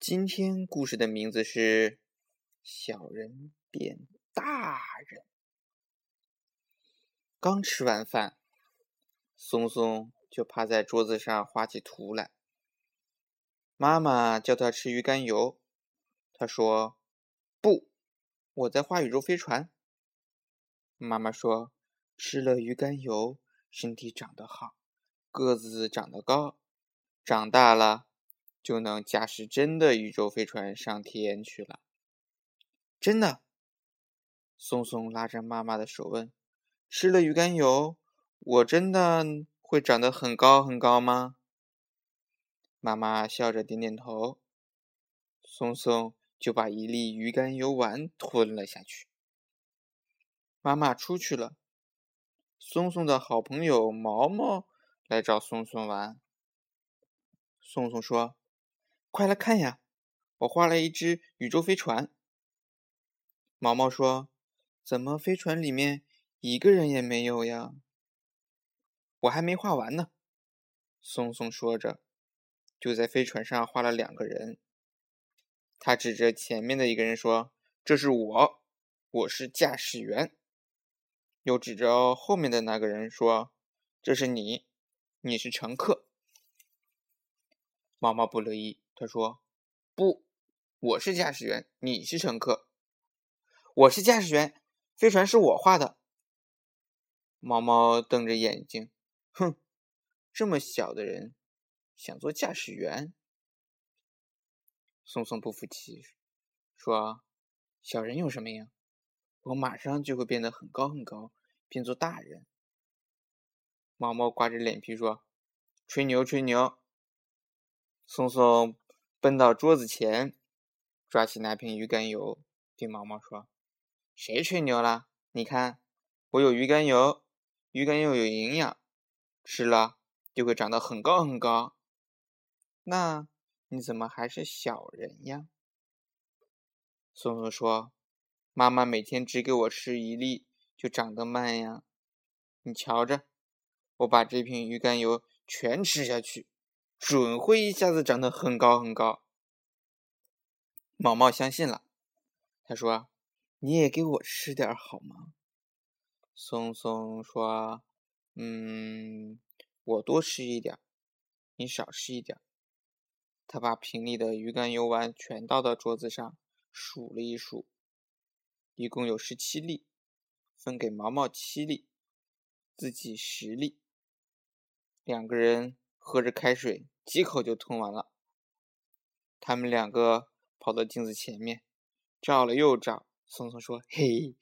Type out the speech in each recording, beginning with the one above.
今天故事的名字是《小人变大人》。刚吃完饭，松松就趴在桌子上画起图来。妈妈叫他吃鱼肝油，他说：“不，我在画宇宙飞船。”妈妈说：“吃了鱼肝油，身体长得好，个子长得高，长大了。”就能驾驶真的宇宙飞船上天去了。真的，松松拉着妈妈的手问：“吃了鱼肝油，我真的会长得很高很高吗？”妈妈笑着点点头。松松就把一粒鱼肝油丸吞了下去。妈妈出去了。松松的好朋友毛毛来找松松玩。松松说。快来看呀！我画了一只宇宙飞船。毛毛说：“怎么飞船里面一个人也没有呀？”我还没画完呢。松松说着，就在飞船上画了两个人。他指着前面的一个人说：“这是我，我是驾驶员。”又指着后面的那个人说：“这是你，你是乘客。”毛毛不乐意。他说：“不，我是驾驶员，你是乘客。我是驾驶员，飞船是我画的。”毛毛瞪着眼睛，哼，这么小的人想做驾驶员？松松不服气，说：“小人有什么呀？我马上就会变得很高很高，变做大人。”毛毛挂着脸皮说：“吹牛，吹牛！”松松。奔到桌子前，抓起那瓶鱼肝油，对毛毛说：“谁吹牛了？你看，我有鱼肝油，鱼肝油有营养，吃了就会长得很高很高。那你怎么还是小人呀？”松松说：“妈妈每天只给我吃一粒，就长得慢呀。你瞧着，我把这瓶鱼肝油全吃下去。”准会一下子长得很高很高。毛毛相信了，他说：“你也给我吃点好吗？”松松说：“嗯，我多吃一点，你少吃一点。”他把瓶里的鱼肝油丸全倒到桌子上，数了一数，一共有十七粒，分给毛毛七粒，自己十粒，两个人。喝着开水，几口就吞完了。他们两个跑到镜子前面，照了又照。松松说：“嘿，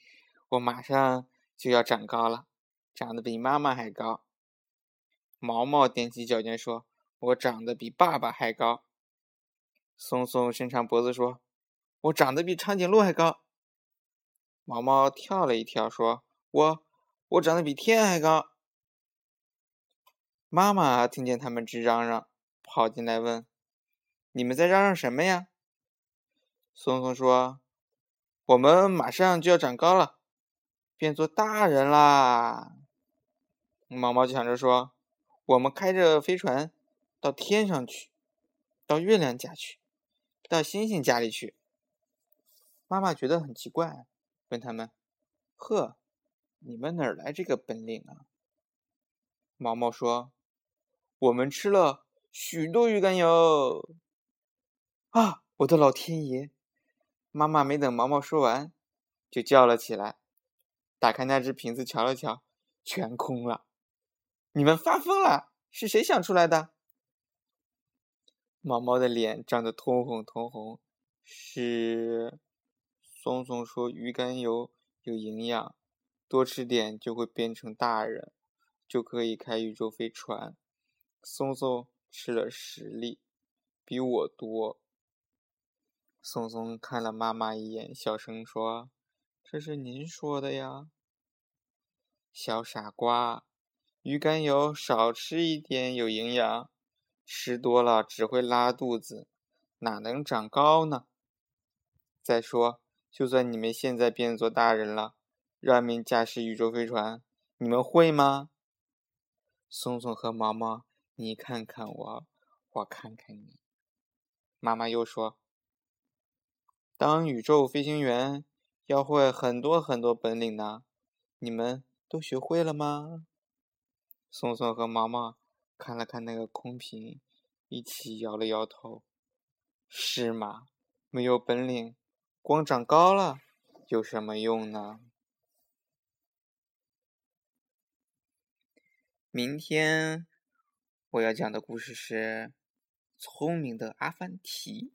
我马上就要长高了，长得比妈妈还高。”毛毛踮起脚尖说：“我长得比爸爸还高。”松松伸长脖子说：“我长得比长颈鹿还高。”毛毛跳了一跳说：“我，我长得比天还高。”妈妈听见他们直嚷嚷，跑进来问：“你们在嚷嚷什么呀？”松松说：“我们马上就要长高了，变做大人啦。”毛毛抢着说：“我们开着飞船到天上去，到月亮家去，到星星家里去。”妈妈觉得很奇怪，问他们：“呵，你们哪儿来这个本领啊？”毛毛说。我们吃了许多鱼肝油啊！我的老天爷！妈妈没等毛毛说完，就叫了起来。打开那只瓶子，瞧了瞧，全空了。你们发疯了？是谁想出来的？毛毛的脸涨得通红通红。是松松说鱼肝油有营养，多吃点就会变成大人，就可以开宇宙飞船。松松吃了十粒，比我多。松松看了妈妈一眼，小声说：“这是您说的呀，小傻瓜，鱼肝油少吃一点有营养，吃多了只会拉肚子，哪能长高呢？再说，就算你们现在变做大人了，让你们驾驶宇宙飞船，你们会吗？”松松和毛毛。你看看我，我看看你。妈妈又说：“当宇宙飞行员要会很多很多本领呢。你们都学会了吗？松松和毛毛看了看那个空瓶，一起摇了摇头。是吗？没有本领，光长高了有什么用呢？明天我要讲的故事是《聪明的阿凡提》。